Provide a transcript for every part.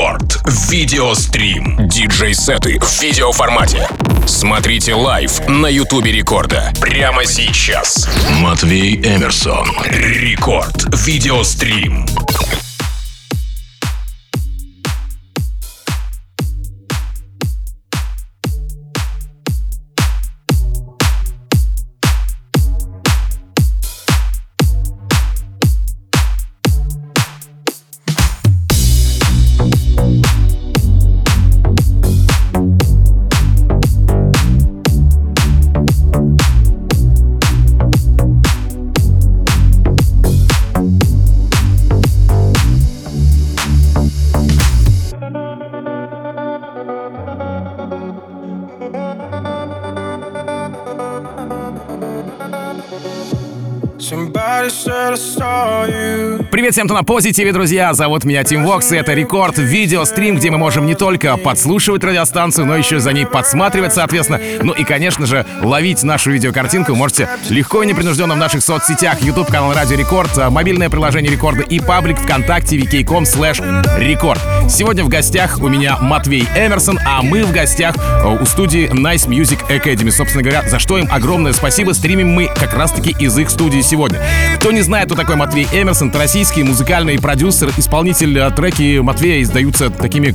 Рекорд. Видеострим. Диджей-сеты в видеоформате. Смотрите лайв на Ютубе Рекорда. Прямо сейчас. Матвей Эмерсон. Рекорд. Видеострим. Привет всем, кто на позитиве, друзья! Зовут меня Тим Вокс, и это Рекорд видеострим, где мы можем не только подслушивать радиостанцию, но еще за ней подсматривать, соответственно. Ну и, конечно же, ловить нашу видеокартинку можете легко и непринужденно в наших соцсетях. YouTube канал Радио Рекорд, мобильное приложение Рекорда и паблик ВКонтакте vk.com slash рекорд. Сегодня в гостях у меня Матвей Эмерсон, а мы в гостях э, у студии Nice Music Academy. Собственно говоря, за что им огромное спасибо. Стримим мы как раз-таки из их студии сегодня. Кто не знает, кто такой Матвей Эмерсон, это российский музыкальный продюсер, исполнитель. Э, треки Матвея издаются такими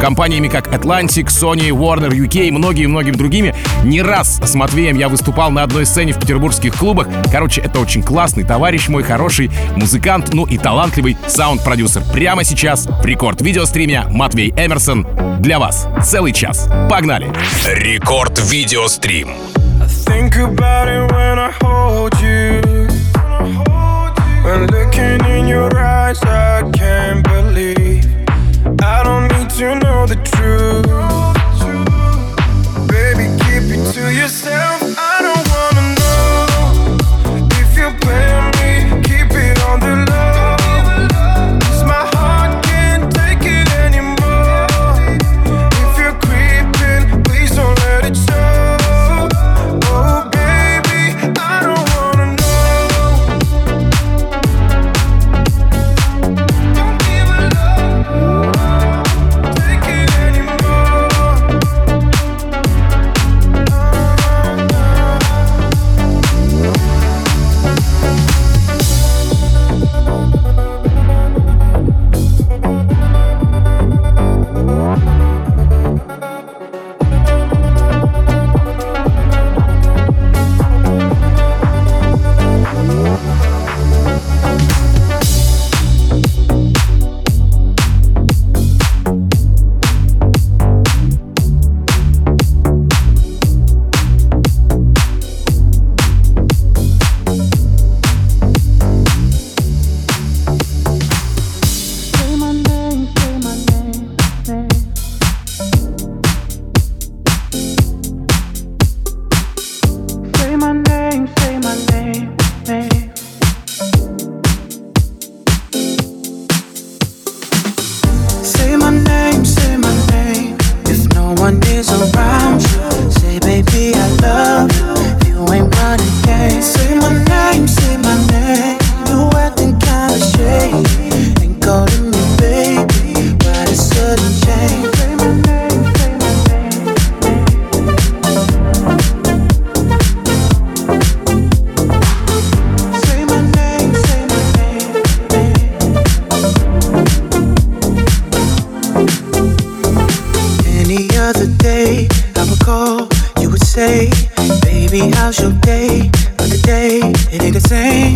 компаниями как Atlantic, Sony, Warner UK и многими-многими другими. Не раз с Матвеем я выступал на одной сцене в петербургских клубах. Короче, это очень классный товарищ мой, хороший музыкант, ну и талантливый саунд-продюсер. Прямо сейчас в рекорд видеостриме Матвей Эмерсон для вас. Целый час. Погнали! Рекорд видеострим. When eyes, I Say my name, say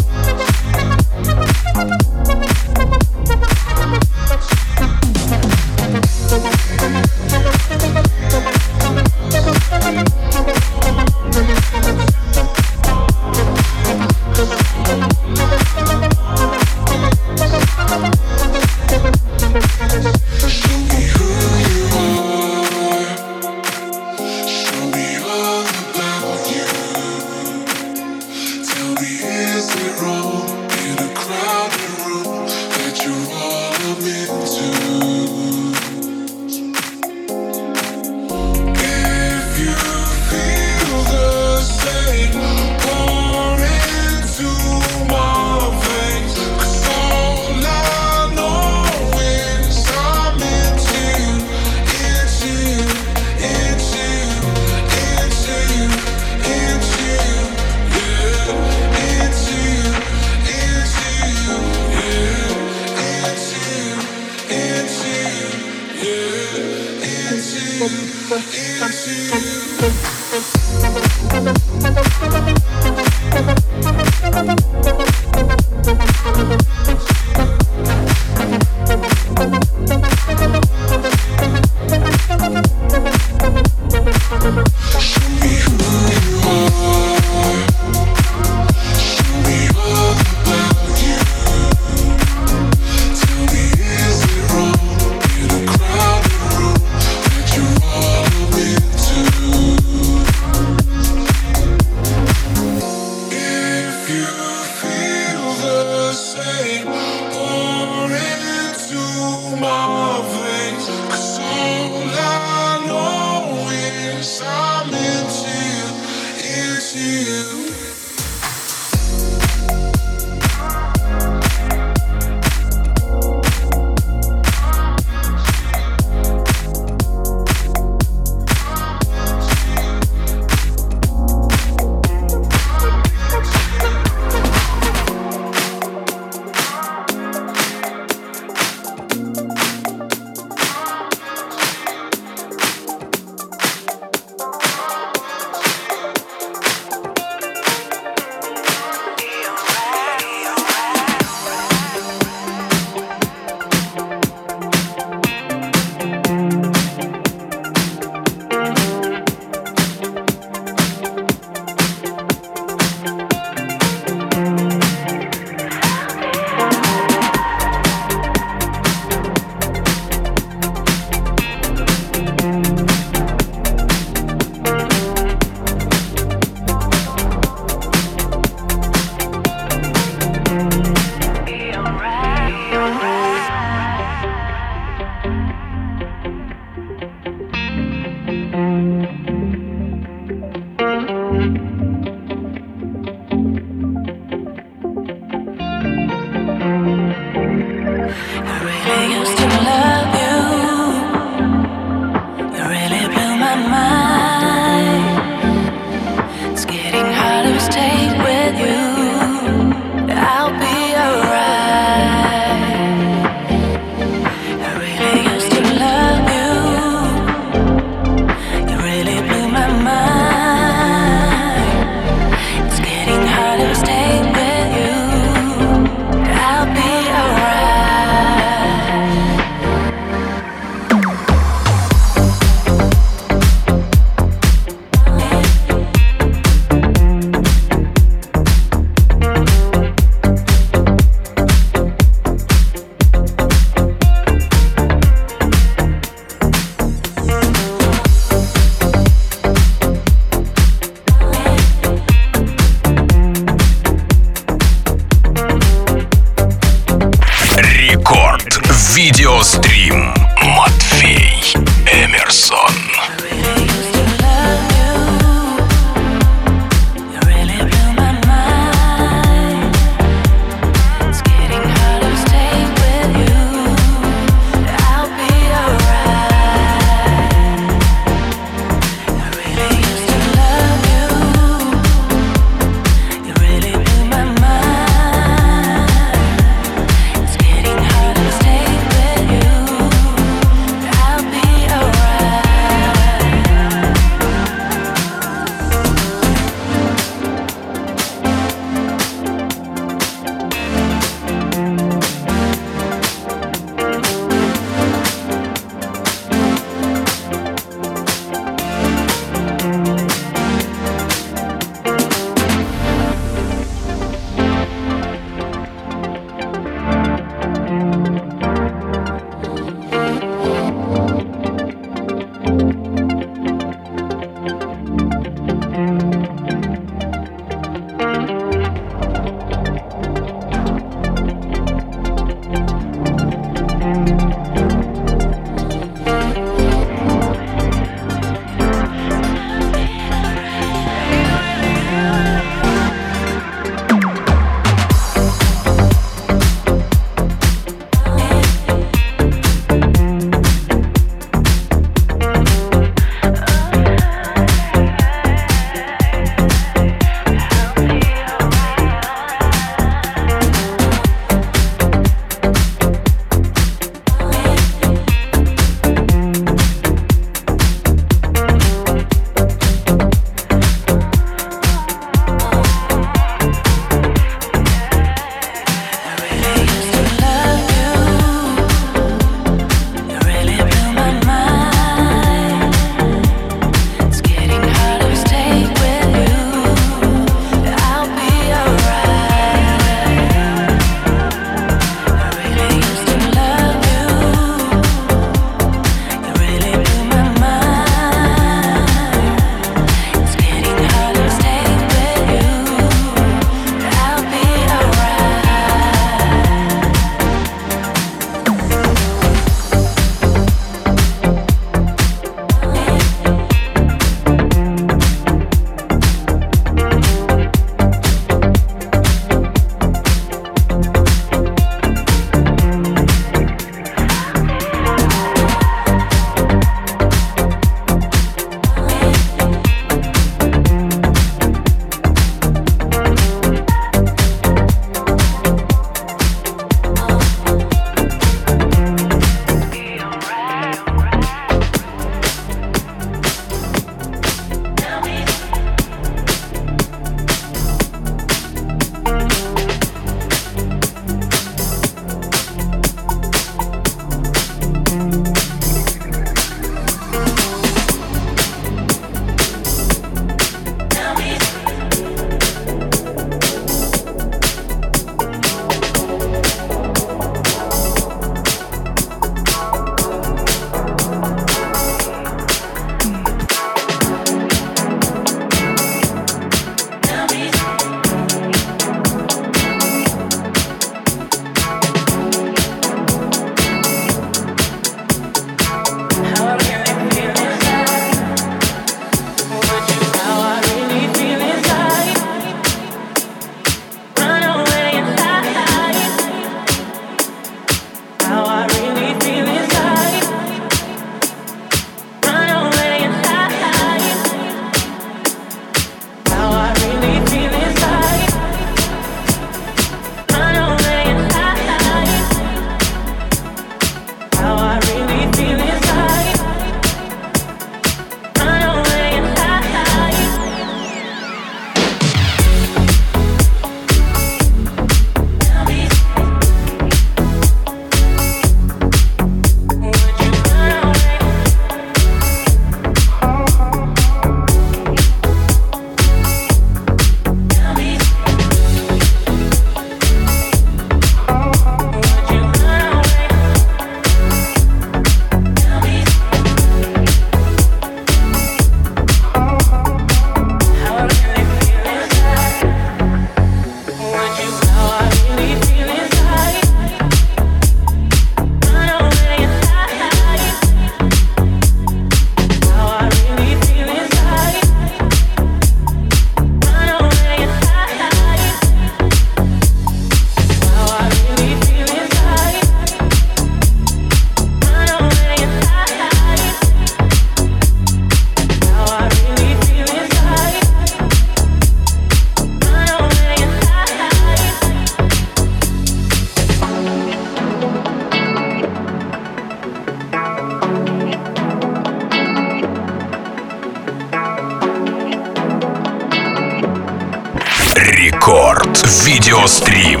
Видеострим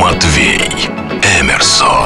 Матвей Эмерсон.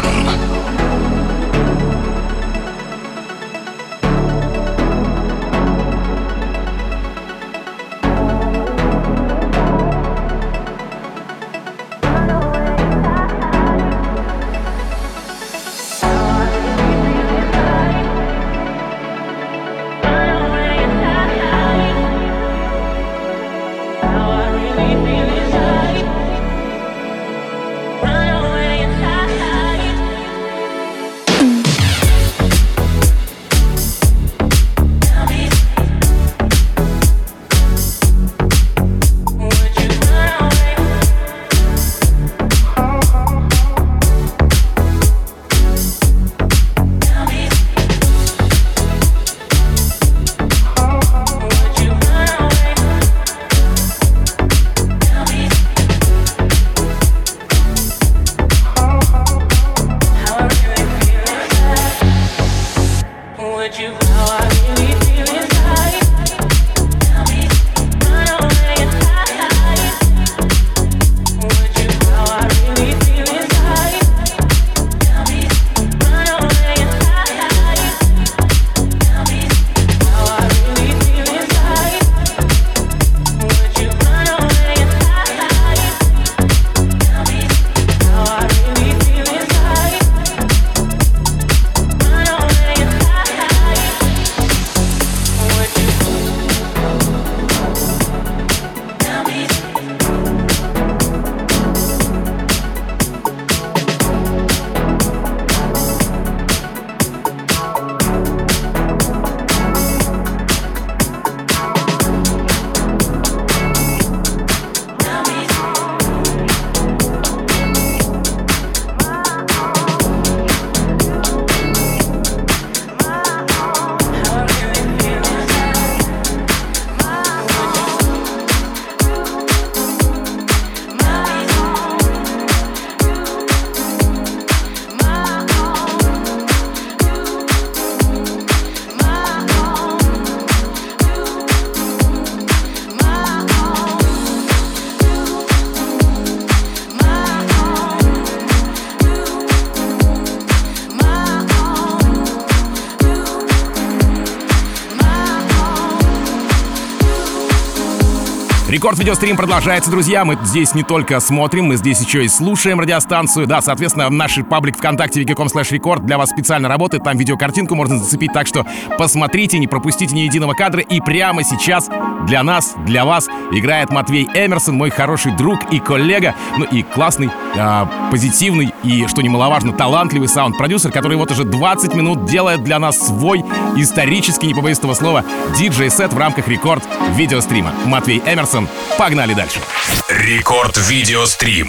Рекорд видеострим продолжается, друзья. Мы здесь не только смотрим, мы здесь еще и слушаем радиостанцию. Да, соответственно, наш паблик ВКонтакте wiki.com slash рекорд для вас специально работает. Там видеокартинку можно зацепить, так что посмотрите, не пропустите ни единого кадра. И прямо сейчас для нас, для вас играет Матвей Эмерсон, мой хороший друг и коллега, ну и классный, э, позитивный и, что немаловажно, талантливый саунд-продюсер, который вот уже 20 минут делает для нас свой исторический, не побоюсь этого слова, диджей-сет в рамках рекорд видеострима. Матвей Эмерсон. Погнали дальше. Рекорд видеострим.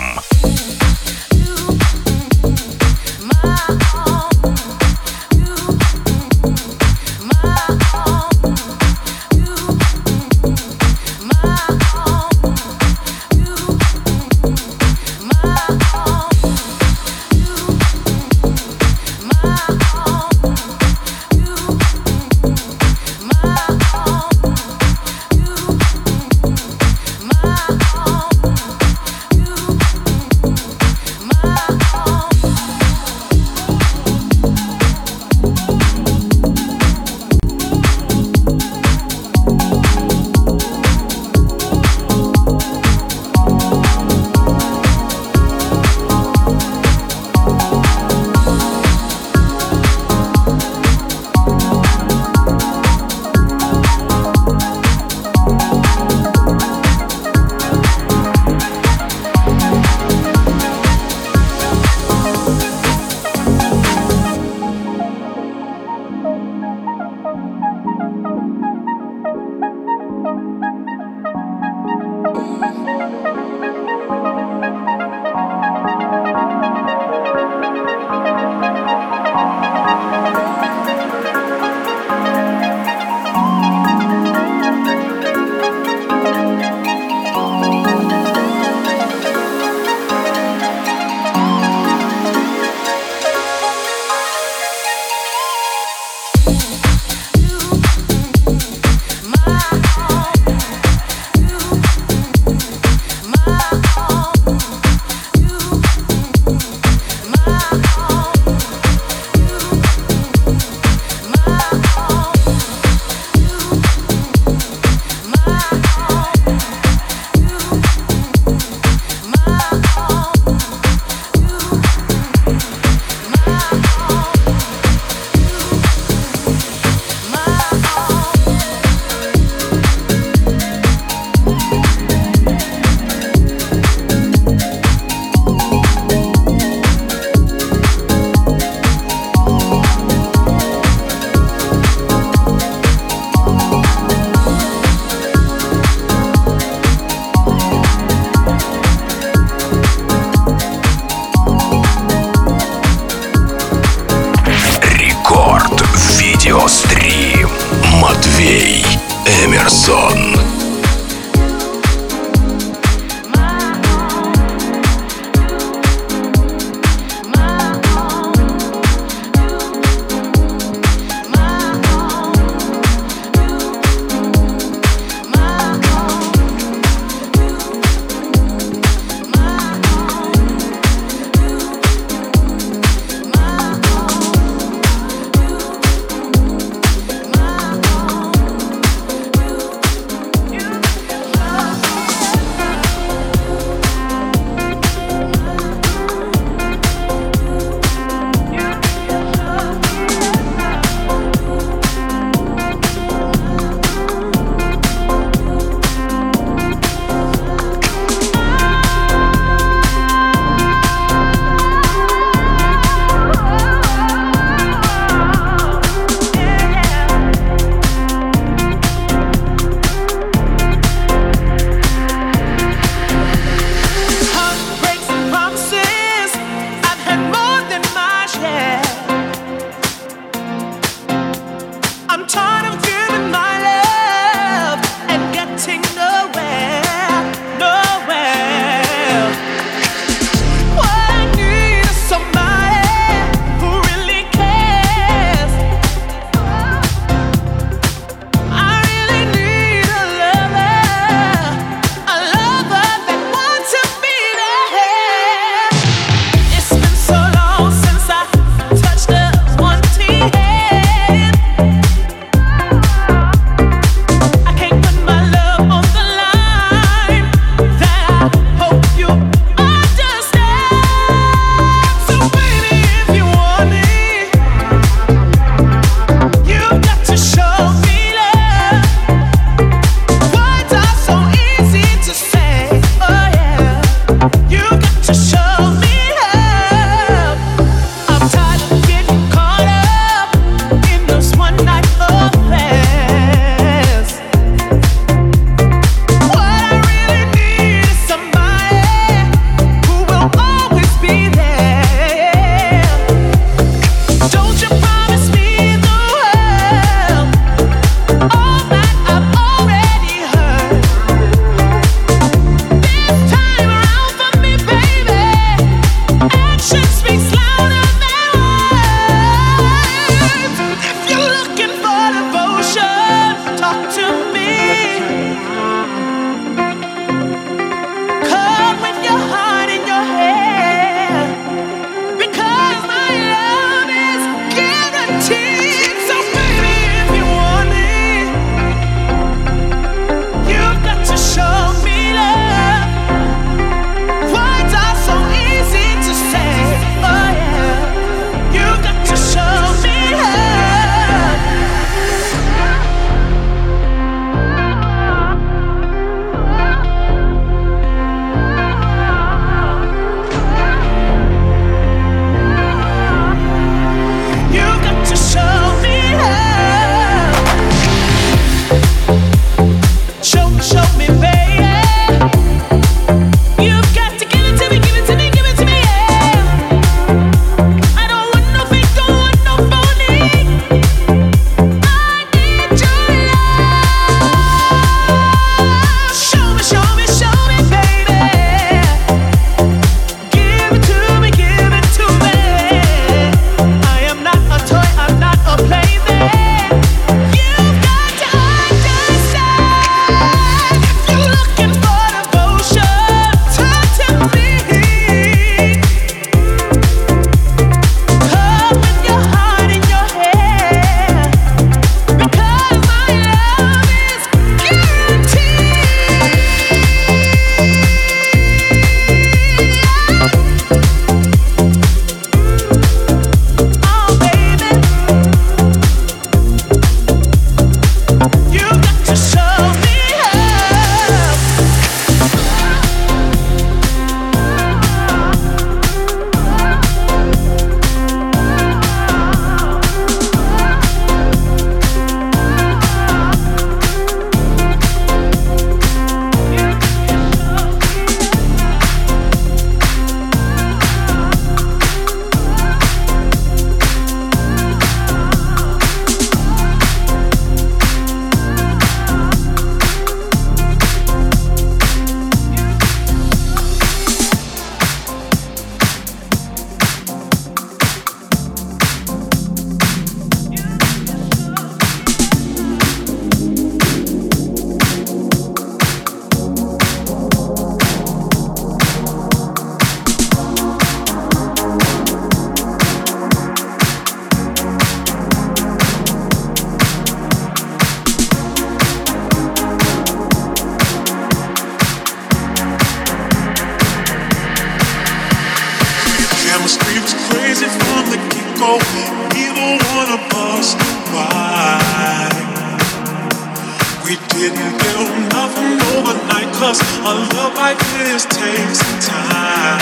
We didn't build nothing overnight, cause a love like this takes time.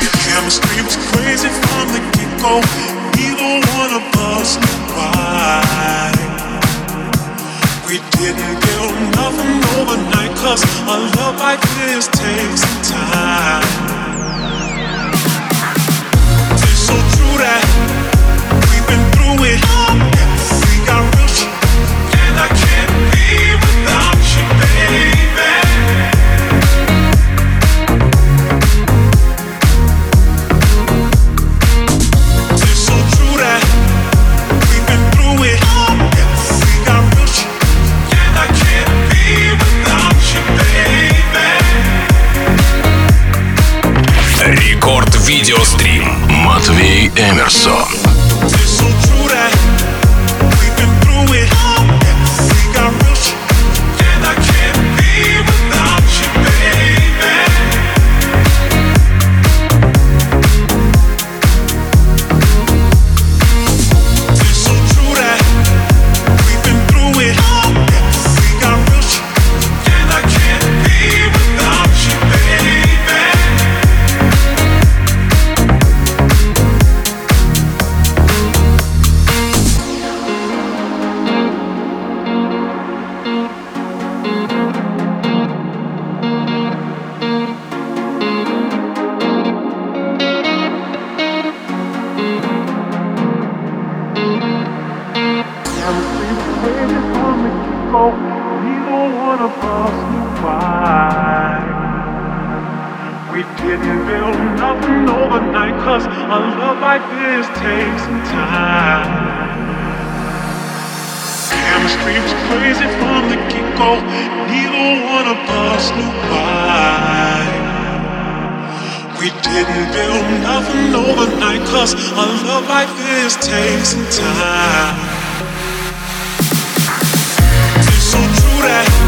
The chemistry was crazy from the get go, neither one of us knew why. We didn't build nothing overnight, cause a love like this takes time. It's so true that. Эмерсон. the streets crazy from the get-go. Neither one of us knew why. We didn't build nothing overnight, cause a love like this takes some time. It's so true that.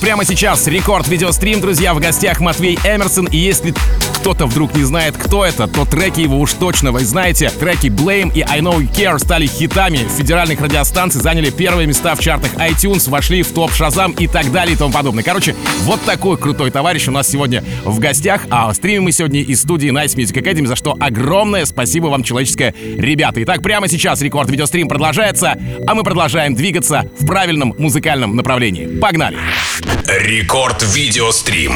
Прямо сейчас рекорд видеострим, друзья, в гостях Матвей Эмерсон. И если кто-то вдруг не знает, кто это, то треки его уж точно вы знаете. Треки Blame и I Know You Care стали хитами федеральных радиостанций, заняли первые места в чартах iTunes, вошли в топ Шазам и так далее и тому подобное. Короче, вот такой крутой товарищ у нас сегодня в гостях, а стримим мы сегодня из студии Nice Music Academy, за что огромное спасибо вам, человеческое ребята. Итак, прямо сейчас рекорд видеострим продолжается, а мы продолжаем двигаться в правильном музыкальном направлении. Погнали! Рекорд видеострим.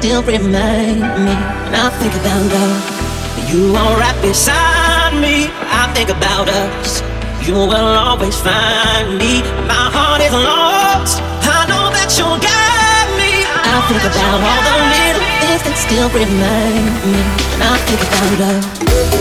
Still remind me when I think about love. You are right beside me. I think about us. You will always find me. My heart is lost. I know that you'll guide me. I think about all the little things that still remind me. And I think about us.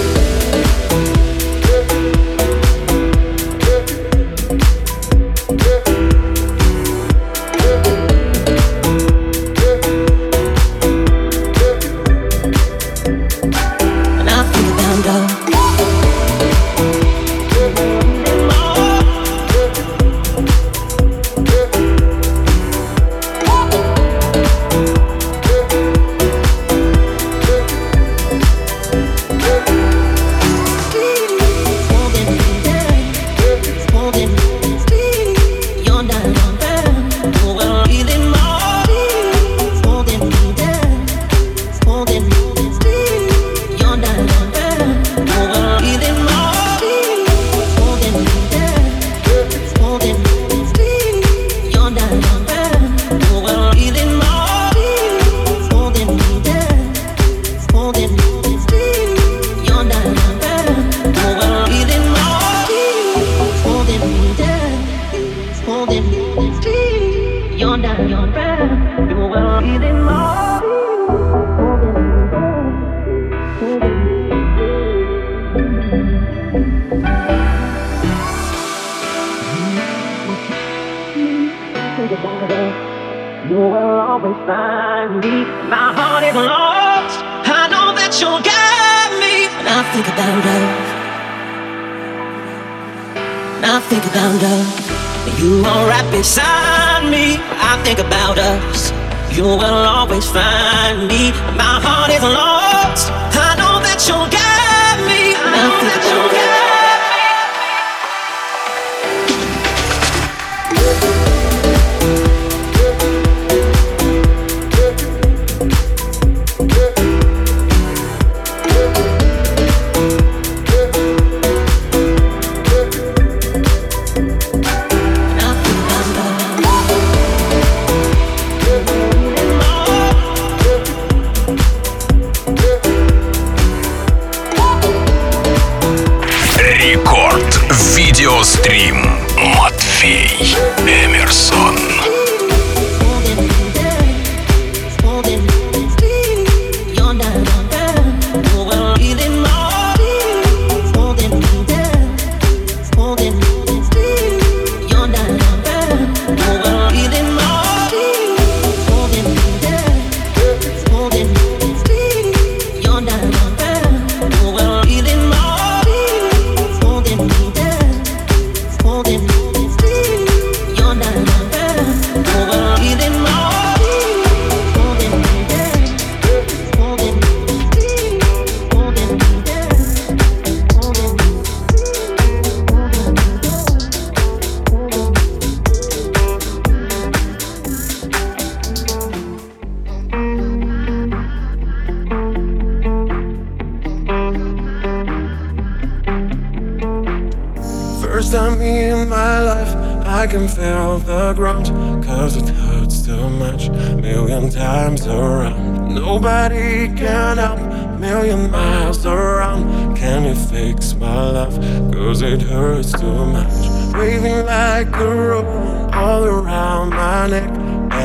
Us. You will always find me. My heart is lost. I know that you'll guide me. I think about us.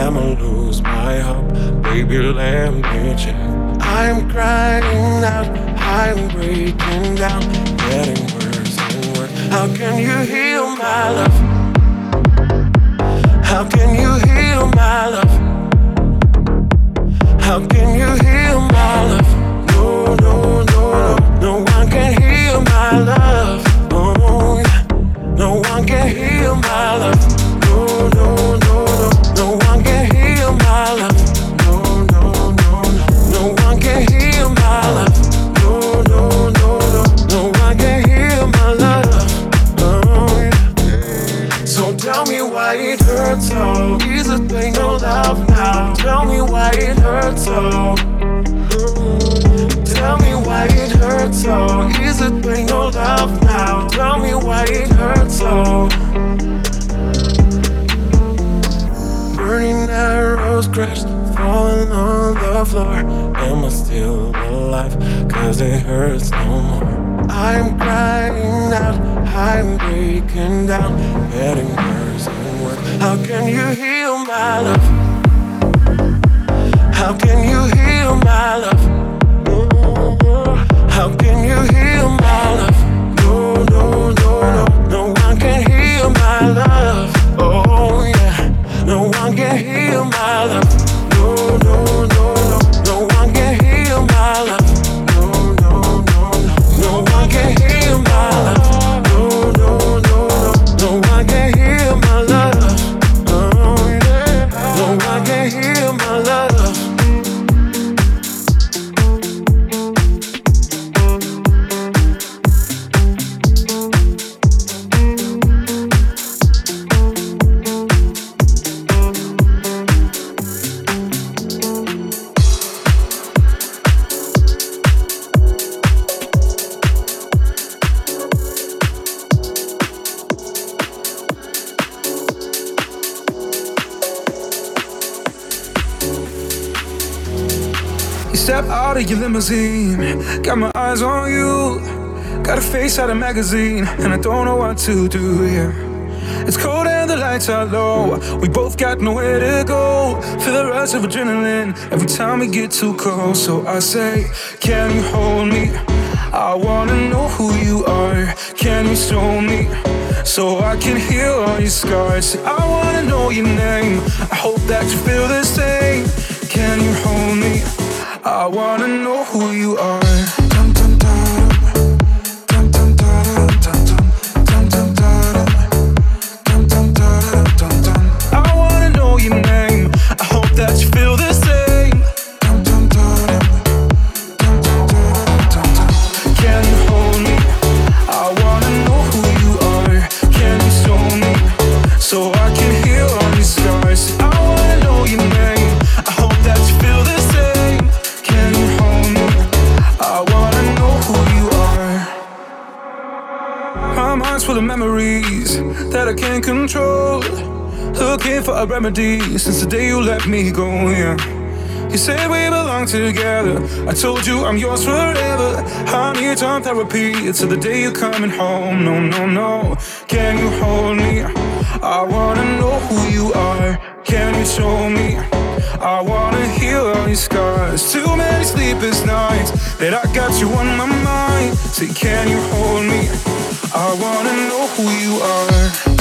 Am I lose my hope? Baby, let me check. I'm crying out, I'm breaking down, getting worse and worse. How can you heal my love? How can you heal my love? How can you heal my love? No, no, no, no, no one can heal my love. Oh. No one can heal my love. Why it hurts so. Tell me why it hurts so. Is it pain no love now? Tell me why it hurts so. Burning arrows crashed, falling on the floor. Am I still alive? Cause it hurts no more. I'm crying out, I'm breaking down, getting worse and worse. How can you heal my love? How can you heal my love? Mm-hmm. Can you? No, no, no, no, no one can heal my love. Oh yeah, no one can heal my love. Out of your limousine. Got my eyes on you. Got a face out of magazine, and I don't know what to do. Yeah. It's cold and the lights are low. We both got nowhere to go. Feel the rush of adrenaline every time we get too close. So I say, Can you hold me? I wanna know who you are. Can you show me? So I can heal all your scars. I wanna know your name. I hope that you feel the same. Can you hold me? I wanna know who you are. Remedy since the day you let me go. Yeah. You said we belong together. I told you I'm yours forever. I need time therapy until the day you're coming home. No, no, no. Can you hold me? I wanna know who you are. Can you show me? I wanna heal all your scars. Too many sleepless nights that I got you on my mind. Say, can you hold me? I wanna know who you are.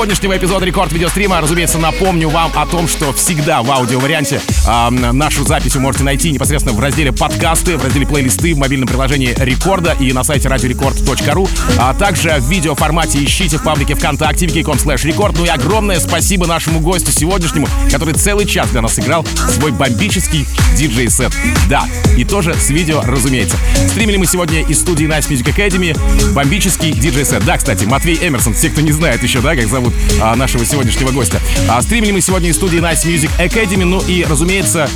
Сегодняшнего эпизода Рекорд Видеострима, разумеется, напомню вам о том, что всегда в аудиоварианте э, нашу запись вы можете найти непосредственно в разделе подкасты, в разделе плейлисты в мобильном приложении Рекорда и на сайте радиорекорд.ру, а также в видеоформате ищите в паблике ВКонтакте wiki.com slash рекорд. Ну и огромное спасибо нашему гостю сегодняшнему, который целый час для нас играл свой бомбический диджей-сет. Да, и тоже с видео, разумеется. Стримили мы сегодня из студии Nice Music Academy бомбический диджей-сет. Да, кстати, Матвей Эмерсон, те, кто не знает еще, да, как зовут а, нашего сегодняшнего гостя. А, стримили мы сегодня из студии Nice Music Academy, ну и, разумеется,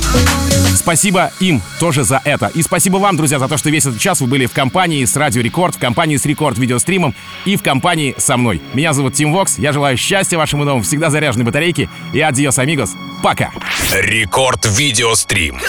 спасибо им тоже за это. И спасибо вам, друзья, за то, что весь этот час вы были в компании с Радио Рекорд, в компании с Рекорд Видеостримом и в компании со мной. Меня зовут Тим Вокс, я желаю счастья вашему новому, всегда заряженной батарейке и адьос, амигос. Пока! Рекорд Видеострим.